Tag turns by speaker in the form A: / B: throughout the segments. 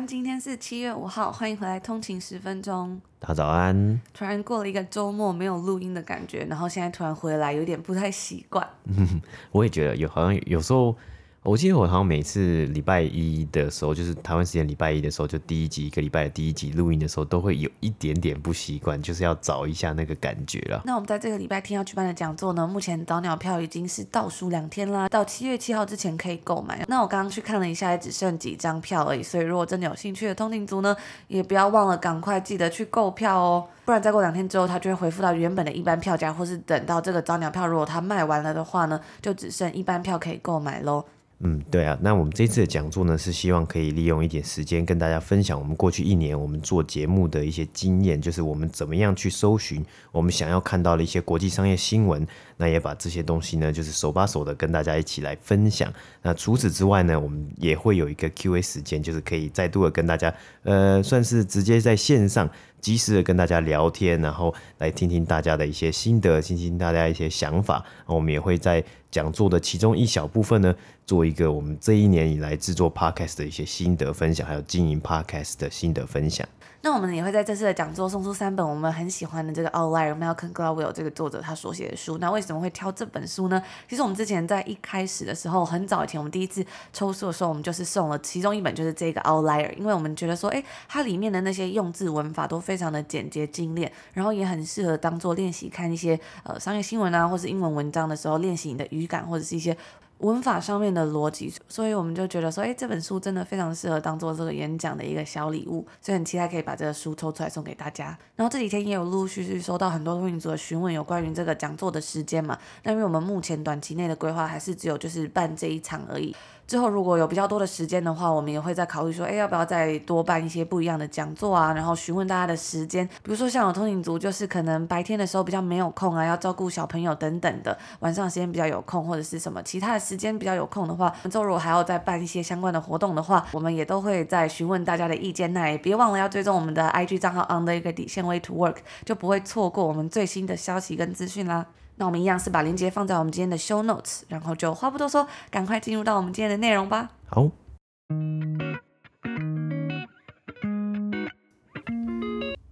A: 安，今天是七月五号，欢迎回来通勤十分钟。
B: 大家早安。
A: 突然过了一个周末没有录音的感觉，然后现在突然回来，有点不太习惯。
B: 嗯 我也觉得有，好像有时候。我记得我好像每次礼拜一的时候，就是台湾时间礼拜一的时候，就第一集一个礼拜的第一集录音的时候，都会有一点点不习惯，就是要找一下那个感觉了。
A: 那我们在这个礼拜天要举办的讲座呢，目前早鸟票已经是倒数两天啦，到七月七号之前可以购买。那我刚刚去看了一下，也只剩几张票而已，所以如果真的有兴趣的通勤族呢，也不要忘了赶快记得去购票哦，不然再过两天之后，它就会恢复到原本的一般票价，或是等到这个早鸟票如果它卖完了的话呢，就只剩一般票可以购买喽。
B: 嗯，对啊，那我们这次的讲座呢，是希望可以利用一点时间跟大家分享我们过去一年我们做节目的一些经验，就是我们怎么样去搜寻我们想要看到的一些国际商业新闻，那也把这些东西呢，就是手把手的跟大家一起来分享。那除此之外呢，我们也会有一个 Q&A 时间，就是可以再度的跟大家，呃，算是直接在线上。及时的跟大家聊天，然后来听听大家的一些心得，听听大家一些想法。我们也会在讲座的其中一小部分呢，做一个我们这一年以来制作 podcast 的一些心得分享，还有经营 podcast 的心得分享。
A: 那我们也会在这次的讲座送出三本我们很喜欢的这个 Outlier Malcolm Gladwell 这个作者他所写的书。那为什么会挑这本书呢？其实我们之前在一开始的时候，很早以前我们第一次抽书的时候，我们就是送了其中一本，就是这个 Outlier，因为我们觉得说，诶，它里面的那些用字文法都非常的简洁精炼，然后也很适合当做练习看一些呃商业新闻啊，或是英文文章的时候练习你的语感或者是一些。文法上面的逻辑，所以我们就觉得说，哎，这本书真的非常适合当做这个演讲的一个小礼物，所以很期待可以把这个书抽出来送给大家。然后这几天也有陆陆续续收到很多通勤族的询问，有关于这个讲座的时间嘛？那因为我们目前短期内的规划还是只有就是办这一场而已。之后如果有比较多的时间的话，我们也会再考虑说，哎，要不要再多办一些不一样的讲座啊？然后询问大家的时间，比如说像有通勤族，就是可能白天的时候比较没有空啊，要照顾小朋友等等的，晚上时间比较有空，或者是什么其他的时间比较有空的话，之后如果还要再办一些相关的活动的话，我们也都会再询问大家的意见。那也别忘了要追踪我们的 IG 账号 on the 一个底线 way to work，就不会错过我们最新的消息跟资讯啦。那我们一样是把链接放在我们今天的 show notes，然后就话不多说，赶快进入到我们今天的内容吧。
B: 好，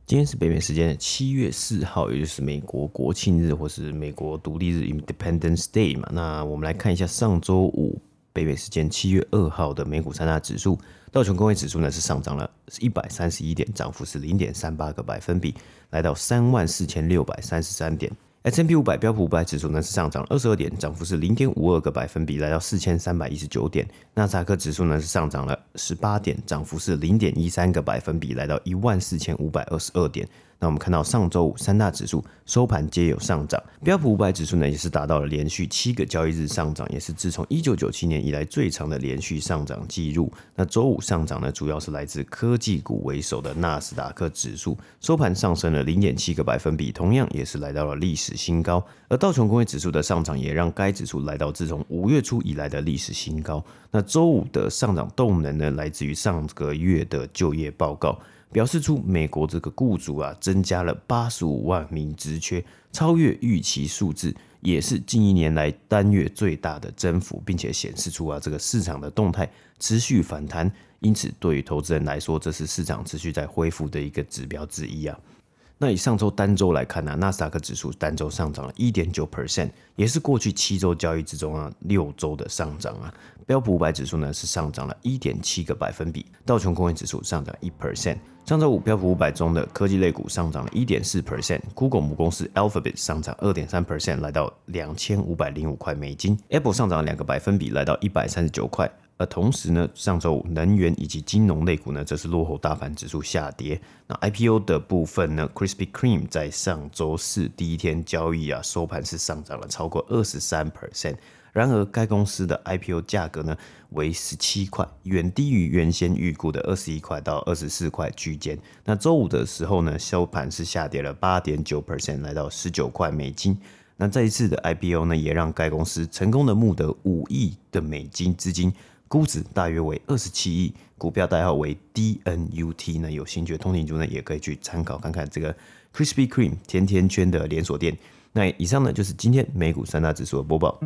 B: 今天是北美时间的七月四号，也就是美国国庆日或是美国独立日 （Independence Day） 嘛。那我们来看一下上周五北美时间七月二号的美股三大指数，道琼工业指数呢是上涨了一百三十一点，涨幅是零点三八个百分比，来到三万四千六百三十三点。S&P 五百标普五百指数呢是上涨二十二点，涨幅是零点五二个百分比，来到四千三百一十九点。纳斯达克指数呢是上涨了十八点，涨幅是零点一三个百分比，来到一万四千五百二十二点。那我们看到上周五三大指数收盘皆有上涨，标普五百指数呢也是达到了连续七个交易日上涨，也是自从一九九七年以来最长的连续上涨记录。那周五上涨呢，主要是来自科技股为首的纳斯达克指数收盘上升了零点七个百分比，同样也是来到了历史新高。而道琼工业指数的上涨也让该指数来到自从五月初以来的历史新高。那周五的上涨动能呢，来自于上个月的就业报告。表示出美国这个雇主啊增加了八十五万名职缺，超越预期数字，也是近一年来单月最大的增幅，并且显示出啊这个市场的动态持续反弹，因此对于投资人来说，这是市场持续在恢复的一个指标之一啊。那以上周单周来看呢、纳斯达克指数单周上涨了一点九 percent，也是过去七周交易之中啊六周的上涨啊。标普五百指数呢是上涨了一点七个百分比，道琼工业指数上涨一 percent。上周五标普五百中的科技类股上涨了一点四 percent，Google 母公司 Alphabet 上涨二点三 percent，来到两千五百零五块美金，Apple 上涨两个百分比，来到一百三十九块。而同时呢，上周五能源以及金融类股呢，则是落后大盘指数下跌。那 IPO 的部分呢，Krispy Kreme 在上周四第一天交易啊，收盘是上涨了超过二十三 percent，然而，该公司的 IPO 价格呢为十七块，远低于原先预估的二十一块到二十四块区间。那周五的时候呢，收盘是下跌了八点九 percent，来到十九块美金。那这一次的 IPO 呢，也让该公司成功的募得五亿的美金资金，估值大约为二十七亿，股票代号为 DNUT。那有兴趣的通勤族呢，也可以去参考看看这个 Crispy Cream 甜甜圈的连锁店。那以上呢，就是今天美股三大指数的播
A: 报。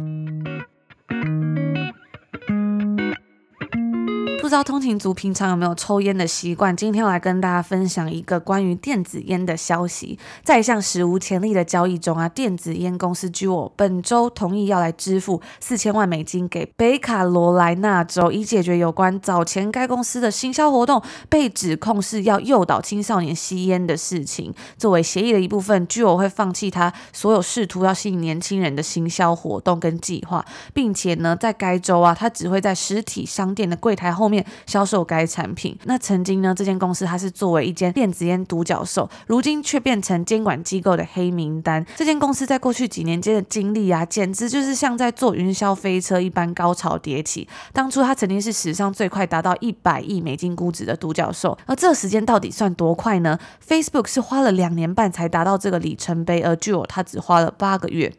A: 知道通勤族平常有没有抽烟的习惯？今天我来跟大家分享一个关于电子烟的消息。在一项史无前例的交易中啊，电子烟公司 Juul 本周同意要来支付四千万美金给北卡罗来纳州，以解决有关早前该公司的行销活动被指控是要诱导青少年吸烟的事情。作为协议的一部分，Juul 会放弃他所有试图要吸引年轻人的行销活动跟计划，并且呢，在该州啊，他只会在实体商店的柜台后面。销售该产品。那曾经呢，这间公司它是作为一间电子烟独角兽，如今却变成监管机构的黑名单。这间公司在过去几年间的经历啊，简直就是像在坐云霄飞车一般高潮迭起。当初它曾经是史上最快达到一百亿美金估值的独角兽，而这时间到底算多快呢？Facebook 是花了两年半才达到这个里程碑，而 Juul 它只花了八个月。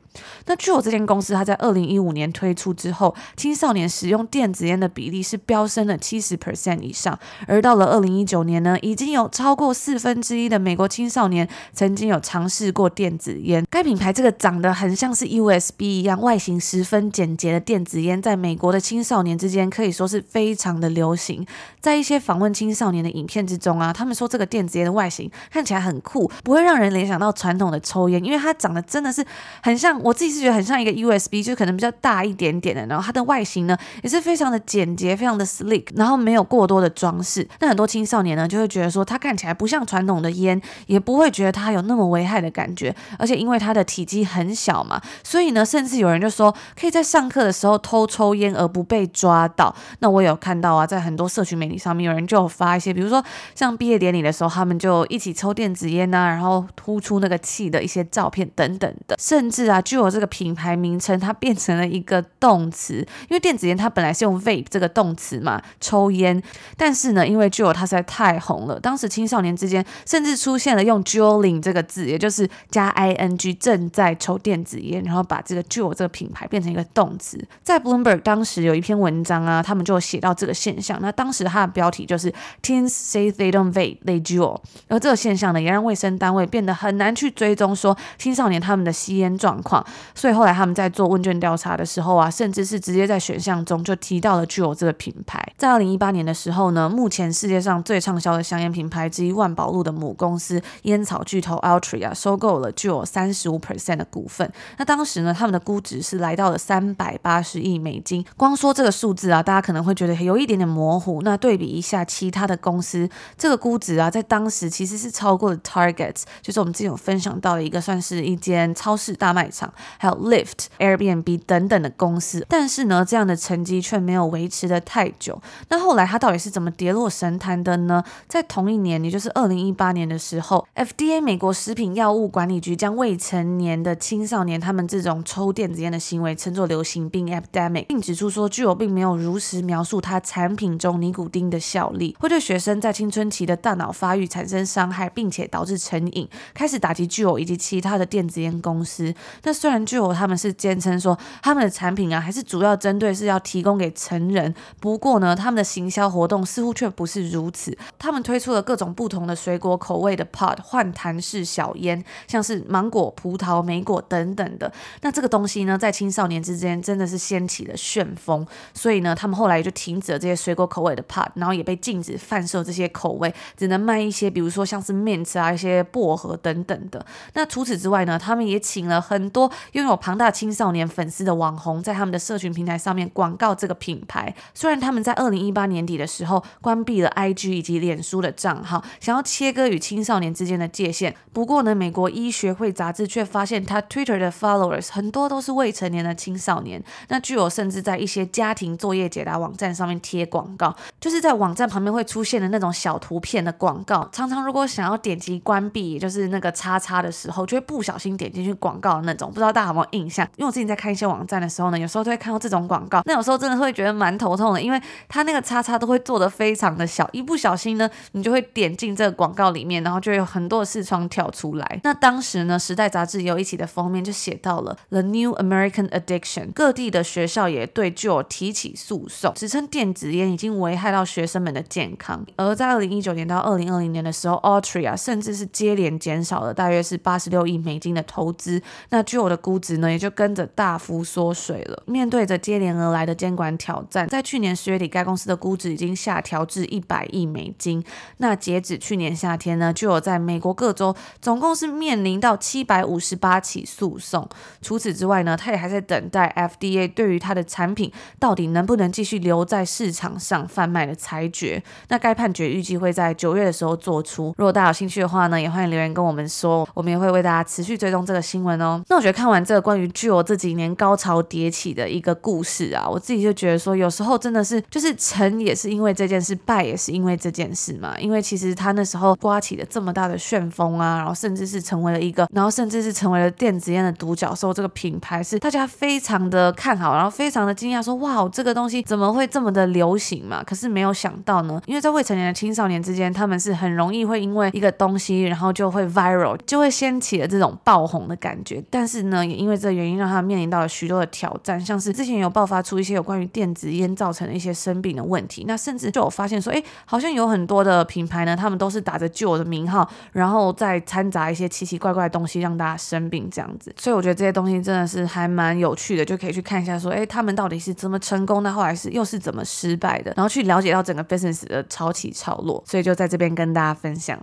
A: 那据我这间公司，它在二零一五年推出之后，青少年使用电子烟的比例是飙升了七十 percent 以上，而到了二零一九年呢，已经有超过四分之一的美国青少年曾经有尝试过电子烟。该品牌这个长得很像是 USB 一样，外形十分简洁的电子烟，在美国的青少年之间可以说是非常的流行。在一些访问青少年的影片之中啊，他们说这个电子烟的外形看起来很酷，不会让人联想到传统的抽烟，因为它长得真的是很像。我自己是觉得很像一个 USB，就可能比较大一点点的，然后它的外形呢也是非常的简洁，非常的 sleek，然后没有过多的装饰。那很多青少年呢就会觉得说它看起来不像传统的烟，也不会觉得它有那么危害的感觉，而且因为它的体积很小嘛，所以呢，甚至有人就说可以在上课的时候偷抽烟而不被抓到。那我有看到啊，在很多社群媒体上面，有人就有发一些，比如说像毕业典礼的时候，他们就一起抽电子烟啊，然后突出那个气的一些照片等等的，甚至啊。就有这个品牌名称，它变成了一个动词，因为电子烟它本来是用 vape 这个动词嘛，抽烟，但是呢，因为 Juul 它实在太红了，当时青少年之间甚至出现了用 Juuling 这个字，也就是加 ing 正在抽电子烟，然后把这个 Juul 这个品牌变成一个动词。在 Bloomberg 当时有一篇文章啊，他们就写到这个现象，那当时它的标题就是 Teens say they don't vape, they Juul。而这个现象呢，也让卫生单位变得很难去追踪说青少年他们的吸烟状况。所以后来他们在做问卷调查的时候啊，甚至是直接在选项中就提到了 JUO 这个品牌。在二零一八年的时候呢，目前世界上最畅销的香烟品牌之一万宝路的母公司烟草巨头 Altria 收购了 Juul 三十五 percent 的股份。那当时呢，他们的估值是来到了三百八十亿美金。光说这个数字啊，大家可能会觉得有一点点模糊。那对比一下其他的公司，这个估值啊，在当时其实是超过了 Target，就是我们之前有分享到的一个算是一间超市大卖场。还有 Lyft、Airbnb 等等的公司，但是呢，这样的成绩却没有维持得太久。那后来它到底是怎么跌落神坛的呢？在同一年，也就是二零一八年的时候，FDA 美国食品药物管理局将未成年的青少年他们这种抽电子烟的行为称作流行病 （epidemic），并指出说，Juul 并没有如实描述它产品中尼古丁的效力，会对学生在青春期的大脑发育产生伤害，并且导致成瘾，开始打击 Juul 以及其他的电子烟公司。那虽然 Juul 他们是坚称说他们的产品啊，还是主要针对是要提供给成人。不过呢，他们的行销活动似乎却不是如此。他们推出了各种不同的水果口味的 pod 换弹式小烟，像是芒果、葡萄、莓果等等的。那这个东西呢，在青少年之间真的是掀起了旋风。所以呢，他们后来就停止了这些水果口味的 pod，然后也被禁止贩售这些口味，只能卖一些，比如说像是 mint 啊、一些薄荷等等的。那除此之外呢，他们也请了很多拥有庞大青少年粉丝的网红，在他们的社群平台上面广告这个品牌。虽然他们在二零一八年底的时候关闭了 IG 以及脸书的账号，想要切割与青少年之间的界限。不过呢，美国医学会杂志却发现，他 Twitter 的 followers 很多都是未成年的青少年。那具有甚至在一些家庭作业解答网站上面贴广告，就是在网站旁边会出现的那种小图片的广告。常常如果想要点击关闭，也就是那个叉叉的时候，就会不小心点进去广告的那种。不知道大家有没有印象？因为我之前在看一些网站的时候呢，有时候都会看到这种广告，那有时候真的会觉得蛮头痛的，因为它那个叉叉都会做得非常的小，一不小心呢，你就会点进这个广告里面，然后就有很多的视窗跳出来。那当时呢，《时代》杂志也有一期的封面就写到了 The New American Addiction，各地的学校也对 Joe 提起诉讼，指称电子烟已经危害到学生们的健康。而在二零一九年到二零二零年的时候，Altria 甚至是接连减少了大约是八十六亿美金的投资，那就我的估值呢也就跟着大幅缩水了。面对着接连而来的监管挑战，在去年十月底，该公司的估值已经下调至一百亿美金。那截止去年夏天呢就有在美国各州总共是面临到七百五十八起诉讼。除此之外呢，他也还在等待 FDA 对于他的产品到底能不能继续留在市场上贩卖的裁决。那该判决预计会在九月的时候做出。如果大家有兴趣的话呢，也欢迎留言跟我们说，我们也会为大家持续追踪这个新闻哦。那我觉得看完这个关于 Juul 这几年高潮迭起的一个故事啊，我自己就觉得说，有时候真的是就是成也是因为这件事，败也是因为这件事嘛。因为其实他那时候刮起了这么大的旋风啊，然后甚至是成为了一个，然后甚至是成为了电子烟的独角兽。这个品牌是大家非常的看好，然后非常的惊讶，说哇，这个东西怎么会这么的流行嘛？可是没有想到呢，因为在未成年的青少年之间，他们是很容易会因为一个东西，然后就会 viral，就会掀起了这种爆红的感觉。但是呢，也因为这个原因，让他面临到了许多的挑战，像是之前有爆发出一些有关于电子烟造成的一些生病的问题。那甚至就有发现说，哎，好像有很多的品牌呢，他们都是打着旧的名号，然后再掺杂一些奇奇怪怪的东西，让大家生病这样子。所以我觉得这些东西真的是还蛮有趣的，就可以去看一下说，哎，他们到底是怎么成功的，后来是又是怎么失败的，然后去了解到整个 business 的潮起潮落。所以就在这边跟大家分享。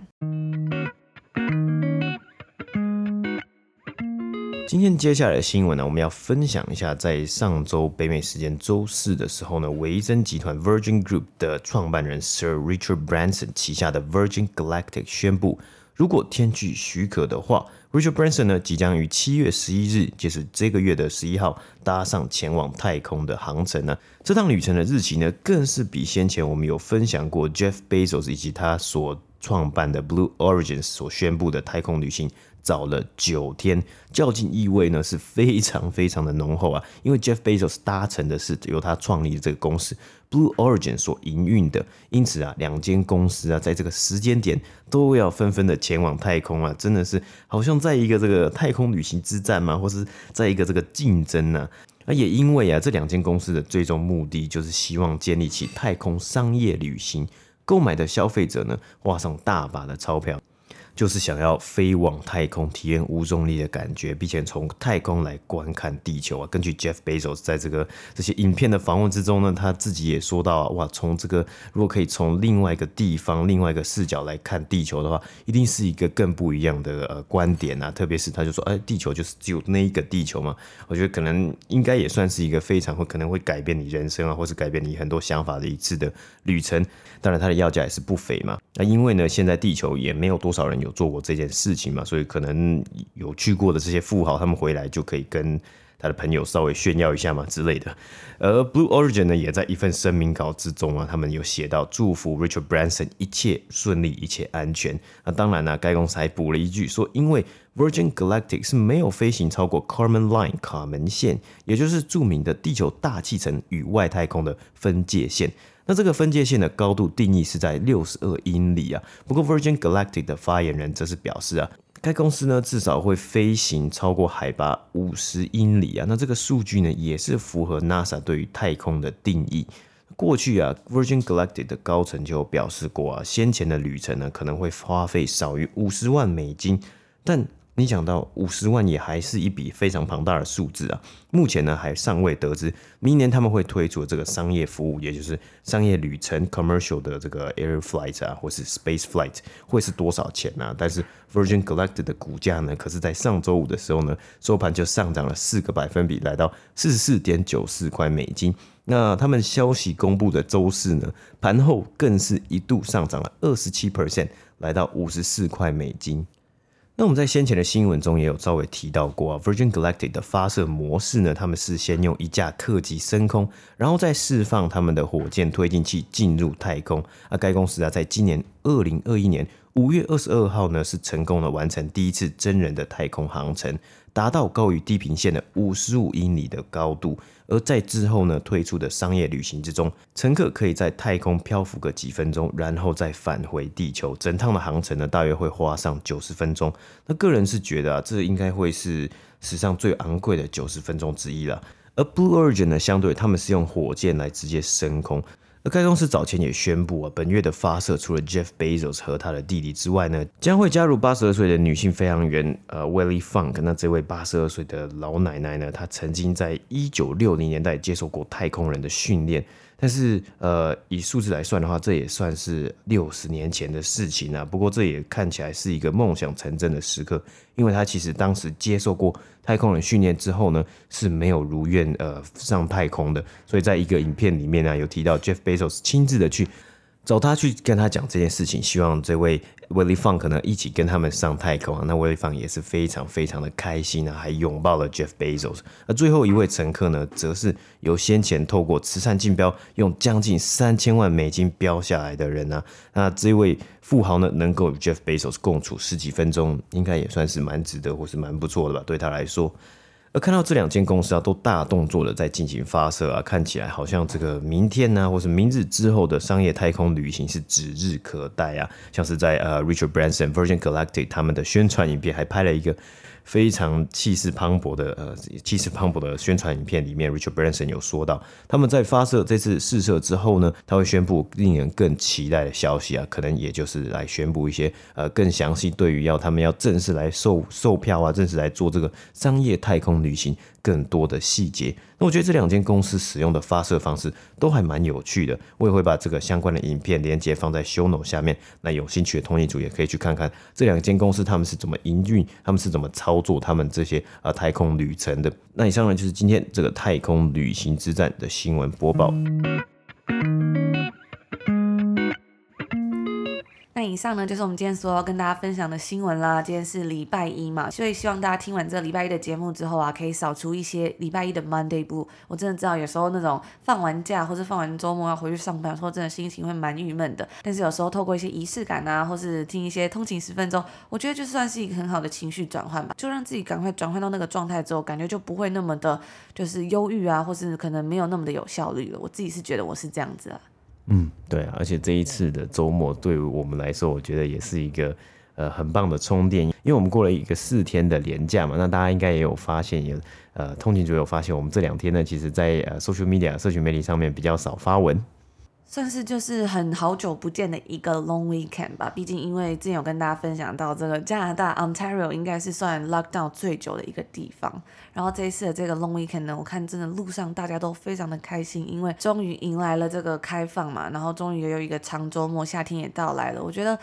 B: 今天接下来的新闻呢，我们要分享一下，在上周北美时间周四的时候呢，维珍集团 Virgin Group 的创办人 Sir Richard Branson 旗下的 Virgin Galactic 宣布，如果天气许可的话，Richard Branson 呢即将于七月十一日，就是这个月的十一号，搭上前往太空的航程呢。这趟旅程的日期呢，更是比先前我们有分享过 Jeff Bezos 以及他所创办的 Blue Origin 所宣布的太空旅行。早了九天，较劲意味呢是非常非常的浓厚啊！因为 Jeff Bezos 搭乘的是由他创立的这个公司 Blue Origin 所营运的，因此啊，两间公司啊，在这个时间点都要纷纷的前往太空啊，真的是好像在一个这个太空旅行之战嘛，或是在一个这个竞争呢。那也因为啊，这两间公司的最终目的就是希望建立起太空商业旅行，购买的消费者呢，花上大把的钞票。就是想要飞往太空，体验无重力的感觉，并且从太空来观看地球啊。根据 Jeff Bezos 在这个这些影片的访问之中呢，他自己也说到啊，哇，从这个如果可以从另外一个地方、另外一个视角来看地球的话，一定是一个更不一样的呃观点啊。特别是他就说，哎，地球就是只有那一个地球嘛。我觉得可能应该也算是一个非常会可能会改变你人生啊，或是改变你很多想法的一次的旅程。当然，它的要价也是不菲嘛。那因为呢，现在地球也没有多少人有做过这件事情嘛，所以可能有去过的这些富豪，他们回来就可以跟他的朋友稍微炫耀一下嘛之类的。而 Blue Origin 呢，也在一份声明稿之中啊，他们有写到祝福 Richard Branson 一切顺利，一切安全。那当然呢，该公司还补了一句说，因为 Virgin Galactic 是没有飞行超过 Carmen Line 卡门线，也就是著名的地球大气层与外太空的分界线。那这个分界线的高度定义是在六十二英里啊。不过 Virgin Galactic 的发言人则是表示啊，该公司呢至少会飞行超过海拔五十英里啊。那这个数据呢也是符合 NASA 对于太空的定义。过去啊，Virgin Galactic 的高层就表示过啊，先前的旅程呢可能会花费少于五十万美金，但你想到五十万也还是一笔非常庞大的数字啊！目前呢还尚未得知明年他们会推出的这个商业服务，也就是商业旅程 （commercial） 的这个 air flight 啊，或是 space flight 会是多少钱呢、啊？但是 Virgin Galactic 的股价呢，可是在上周五的时候呢，收盘就上涨了四个百分比，来到四十四点九四块美金。那他们消息公布的周四呢，盘后更是一度上涨了二十七 percent，来到五十四块美金。那我们在先前的新闻中也有稍微提到过啊，Virgin Galactic 的发射模式呢，他们是先用一架客机升空，然后再释放他们的火箭推进器进入太空。啊该公司啊，在今年二零二一年五月二十二号呢，是成功的完成第一次真人的太空航程。达到高于地平线的五十五英里的高度。而在之后呢，推出的商业旅行之中，乘客可以在太空漂浮个几分钟，然后再返回地球。整趟的航程呢，大约会花上九十分钟。那个人是觉得啊，这应该会是史上最昂贵的九十分钟之一了。而 Blue Origin 呢，相对他们是用火箭来直接升空。而该公司早前也宣布啊，本月的发射除了 Jeff Bezos 和他的弟弟之外呢，将会加入八十二岁的女性飞行员呃 Willie Funk。那这位八十二岁的老奶奶呢，她曾经在一九六零年代接受过太空人的训练。但是，呃，以数字来算的话，这也算是六十年前的事情啊。不过，这也看起来是一个梦想成真的时刻，因为他其实当时接受过太空人训练之后呢，是没有如愿呃上太空的。所以，在一个影片里面呢，有提到 Jeff Bezos 亲自的去。找他去跟他讲这件事情，希望这位 Willie Funk 呢一起跟他们上太空啊。那 Willie Funk 也是非常非常的开心啊，还拥抱了 Jeff Bezos。而最后一位乘客呢，则是由先前透过慈善竞标用将近三千万美金标下来的人啊。那这位富豪呢，能够与 Jeff Bezos 共处十几分钟，应该也算是蛮值得或是蛮不错的吧，对他来说。而看到这两间公司啊，都大动作的在进行发射啊，看起来好像这个明天呢、或是明日之后的商业太空旅行是指日可待啊。像是在呃 Richard Branson Virgin Galactic 他们的宣传影片还拍了一个。非常气势磅礴的呃，气势磅礴的宣传影片里面，Richard Branson 有说到，他们在发射这次试射之后呢，他会宣布令人更期待的消息啊，可能也就是来宣布一些呃更详细对于要他们要正式来售售票啊，正式来做这个商业太空旅行。更多的细节，那我觉得这两间公司使用的发射方式都还蛮有趣的，我也会把这个相关的影片连接放在 show note 下面，那有兴趣的通勤族也可以去看看这两间公司他们是怎么营运，他们是怎么操作他们这些啊太空旅程的。那以上呢就是今天这个太空旅行之战的新闻播报。
A: 那以上呢，就是我们今天所要跟大家分享的新闻啦。今天是礼拜一嘛，所以希望大家听完这礼拜一的节目之后啊，可以扫除一些礼拜一的 Monday Blue。我真的知道有时候那种放完假或是放完周末要回去上班，说真的心情会蛮郁闷的。但是有时候透过一些仪式感啊，或是听一些通勤十分钟，我觉得就算是一个很好的情绪转换吧，就让自己赶快转换到那个状态之后，感觉就不会那么的，就是忧郁啊，或是可能没有那么的有效率了。我自己是觉得我是这样子啊。
B: 嗯，对啊，而且这一次的周末对于我们来说，我觉得也是一个呃很棒的充电，因为我们过了一个四天的连假嘛，那大家应该也有发现，也呃通勤族有发现，我们这两天呢，其实在呃 social media 社群媒体上面比较少发文。
A: 算是就是很好久不见的一个 long weekend 吧，毕竟因为之前有跟大家分享到这个加拿大 Ontario 应该是算 lockdown 最久的一个地方，然后这一次的这个 long weekend 呢，我看真的路上大家都非常的开心，因为终于迎来了这个开放嘛，然后终于也有一个长周末，夏天也到来了。我觉得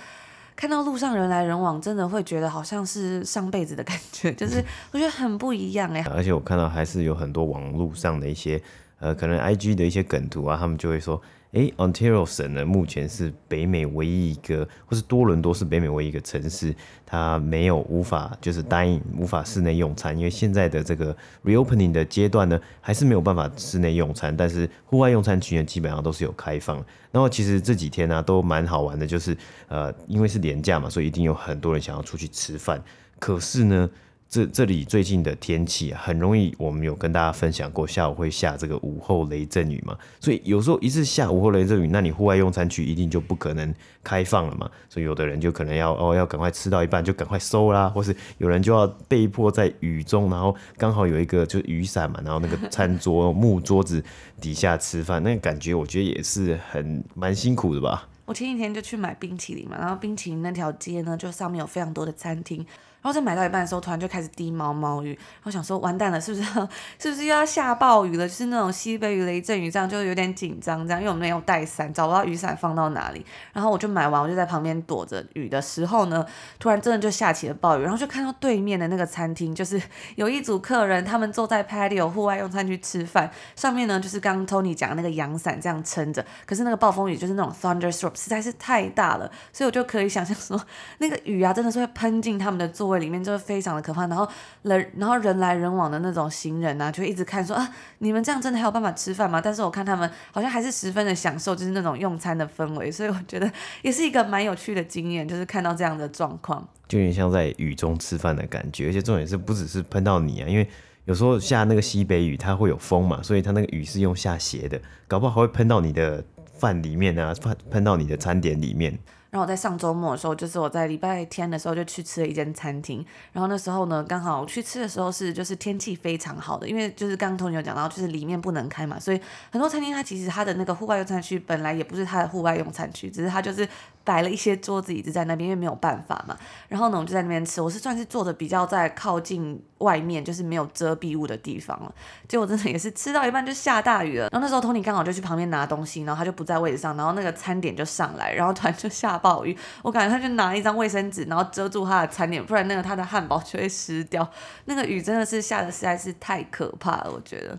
A: 看到路上人来人往，真的会觉得好像是上辈子的感觉，就是我觉得很不一样哎。
B: 而且我看到还是有很多网络上的一些呃，可能 IG 的一些梗图啊，他们就会说。诶，Ontario 省呢，目前是北美唯一一个，或是多伦多是北美唯一一个城市，它没有无法就是答应无法室内用餐，因为现在的这个 reopening 的阶段呢，还是没有办法室内用餐，但是户外用餐区呢，基本上都是有开放。然后其实这几天呢、都蛮好玩的，就是呃，因为是连假嘛，所以一定有很多人想要出去吃饭，可是呢。这这里最近的天气啊，很容易，我们有跟大家分享过，下午会下这个午后雷阵雨嘛，所以有时候一次下午后雷阵雨，那你户外用餐区一定就不可能开放了嘛，所以有的人就可能要哦，要赶快吃到一半就赶快收啦，或是有人就要被迫在雨中，然后刚好有一个就是雨伞嘛，然后那个餐桌木桌子底下吃饭，那个感觉我觉得也是很蛮辛苦的吧。
A: 我前几天就去买冰淇淋嘛，然后冰淇淋那条街呢，就上面有非常多的餐厅。然后在买到一半的时候，突然就开始滴毛毛雨，然后想说完蛋了，是不是 是不是又要下暴雨了？就是那种西北雨、雷阵雨，这样就有点紧张，这样因为我没有带伞，找不到雨伞放到哪里。然后我就买完，我就在旁边躲着雨的时候呢，突然真的就下起了暴雨，然后就看到对面的那个餐厅，就是有一组客人，他们坐在 patio 户外用餐区吃饭，上面呢就是刚刚 Tony 讲那个阳伞这样撑着，可是那个暴风雨就是那种 thunderstorm，实在是太大了，所以我就可以想象说，那个雨啊，真的是会喷进他们的座位里面，就是非常的可怕。然后人，然后人来人往的那种行人啊，就一直看说啊，你们这样真的还有办法吃饭吗？但是我看他们好像还是十分的享受，就是那种用餐的氛围，所以我觉得也是一个蛮有趣的经验，就是看到这样的状况，
B: 就有点像在雨中吃饭的感觉。而且重点是不只是喷到你啊，因为有时候下那个西北雨，它会有风嘛，所以它那个雨是用下斜的，搞不好还会喷到你的饭里面啊，喷喷到你的餐点里面。
A: 然后我在上周末的时候，就是我在礼拜天的时候就去吃了一间餐厅。然后那时候呢，刚好去吃的时候是就是天气非常好的，因为就是刚刚头有讲到，就是里面不能开嘛，所以很多餐厅它其实它的那个户外用餐区本来也不是它的户外用餐区，只是它就是摆了一些桌子椅子在那边，因为没有办法嘛。然后呢，我就在那边吃。我是算是坐的比较在靠近外面，就是没有遮蔽物的地方了。结果真的也是吃到一半就下大雨了。然后那时候 Tony 刚好就去旁边拿东西，然后他就不在位置上，然后那个餐点就上来，然后突然就下暴雨。我感觉他就拿一张卫生纸，然后遮住他的餐点，不然那个他的汉堡就会湿掉。那个雨真的是下的实在是太可怕了，我觉得。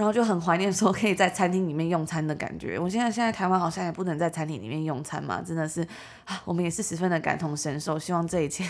A: 然后就很怀念说可以在餐厅里面用餐的感觉。我现在现在台湾好像也不能在餐厅里面用餐嘛，真的是啊，我们也是十分的感同身受。希望这一切，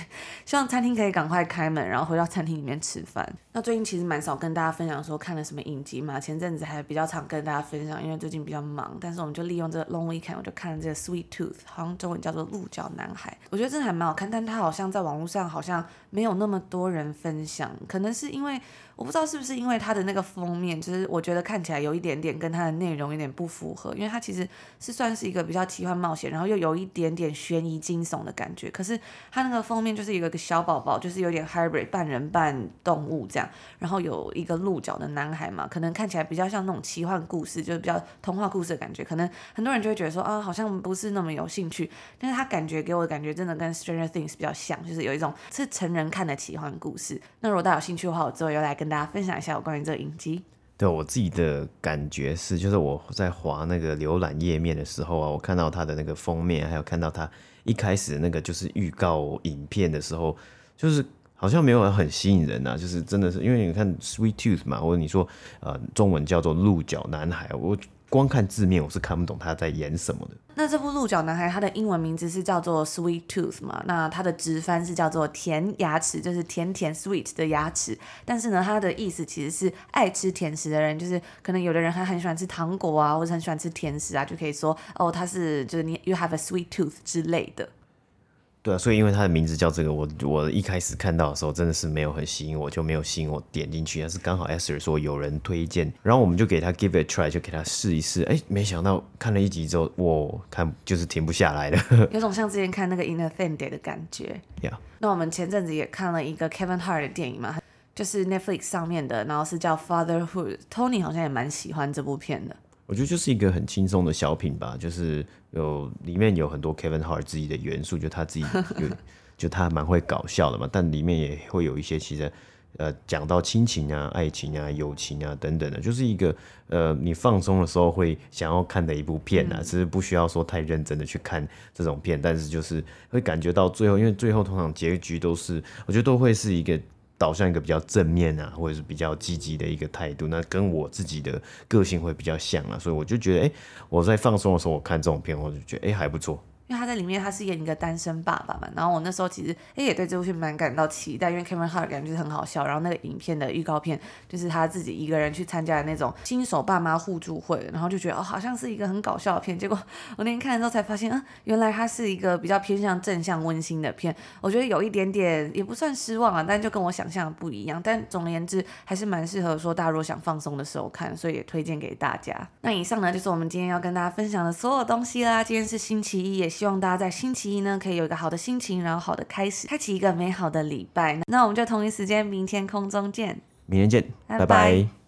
A: 希望餐厅可以赶快开门，然后回到餐厅里面吃饭。那最近其实蛮少跟大家分享说看了什么影集嘛，前阵子还比较常跟大家分享，因为最近比较忙。但是我们就利用这个 long weekend，我就看了这个 Sweet Tooth，好像中文叫做鹿角男孩。我觉得真的还蛮好看，但他好像在网络上好像没有那么多人分享，可能是因为。我不知道是不是因为它的那个封面，就是我我觉得看起来有一点点跟它的内容有点不符合，因为它其实是算是一个比较奇幻冒险，然后又有一点点悬疑惊悚的感觉。可是它那个封面就是一个小宝宝，就是有点 hybrid 半人半动物这样，然后有一个鹿角的男孩嘛，可能看起来比较像那种奇幻故事，就是比较童话故事的感觉。可能很多人就会觉得说啊，好像不是那么有兴趣，但是他感觉给我的感觉真的跟 Stranger Things 比较像，就是有一种是成人看的奇幻故事。那如果大家有兴趣的话，我之后又来跟。大家分享一下我关于这个影集。
B: 对，我自己的感觉是，就是我在滑那个浏览页面的时候啊，我看到它的那个封面，还有看到它一开始那个就是预告影片的时候，就是好像没有很吸引人啊，就是真的是因为你看 Sweet Tooth 嘛，或者你说呃中文叫做鹿角男孩，我。光看字面我是看不懂他在演什么的。
A: 那这部《鹿角男孩》他的英文名字是叫做 Sweet Tooth 嘛？那他的直翻是叫做甜牙齿，就是甜甜 sweet 的牙齿。但是呢，他的意思其实是爱吃甜食的人，就是可能有的人还很喜欢吃糖果啊，或者很喜欢吃甜食啊，就可以说哦，他是就是你 You have a sweet tooth 之类的。
B: 对啊，所以因为它的名字叫这个，我我一开始看到的时候真的是没有很吸引我，就没有吸引我点进去。但是刚好 Esther 说有人推荐，然后我们就给他 give it a try，就给他试一试。哎，没想到看了一集之后，我看就是停不下来了，
A: 有种像之前看那个 In a Thing Day 的感觉。
B: Yeah.
A: 那我们前阵子也看了一个 Kevin Hart 的电影嘛，就是 Netflix 上面的，然后是叫 Fatherhood。Tony 好像也蛮喜欢这部片的。
B: 我觉得就是一个很轻松的小品吧，就是有里面有很多 Kevin Hart 自己的元素，就他自己有，就他蛮会搞笑的嘛，但里面也会有一些其实呃讲到亲情啊、爱情啊、友情啊等等的，就是一个呃你放松的时候会想要看的一部片啊，其实不需要说太认真的去看这种片，但是就是会感觉到最后，因为最后通常结局都是，我觉得都会是一个。导向一个比较正面啊，或者是比较积极的一个态度，那跟我自己的个性会比较像啊，所以我就觉得，哎，我在放松的时候，我看这种片，我就觉得，哎，还不错。
A: 因为他在里面，他是演一个单身爸爸嘛。然后我那时候其实，哎，也对这部片蛮感到期待，因为 Kevin Hart 感觉就是很好笑。然后那个影片的预告片，就是他自己一个人去参加的那种新手爸妈互助会，然后就觉得哦，好像是一个很搞笑的片。结果 我那天看的时候才发现，嗯，原来它是一个比较偏向正向温馨的片。我觉得有一点点也不算失望啊，但就跟我想象的不一样。但总而言之，还是蛮适合说大家如果想放松的时候看，所以也推荐给大家。那以上呢，就是我们今天要跟大家分享的所有东西啦。今天是星期一，也希望大家在星期。一呢，可以有一个好的心情，然后好的开始，开启一个美好的礼拜。那我们就同一时间，明天空中见。
B: 明天见，拜拜。拜拜。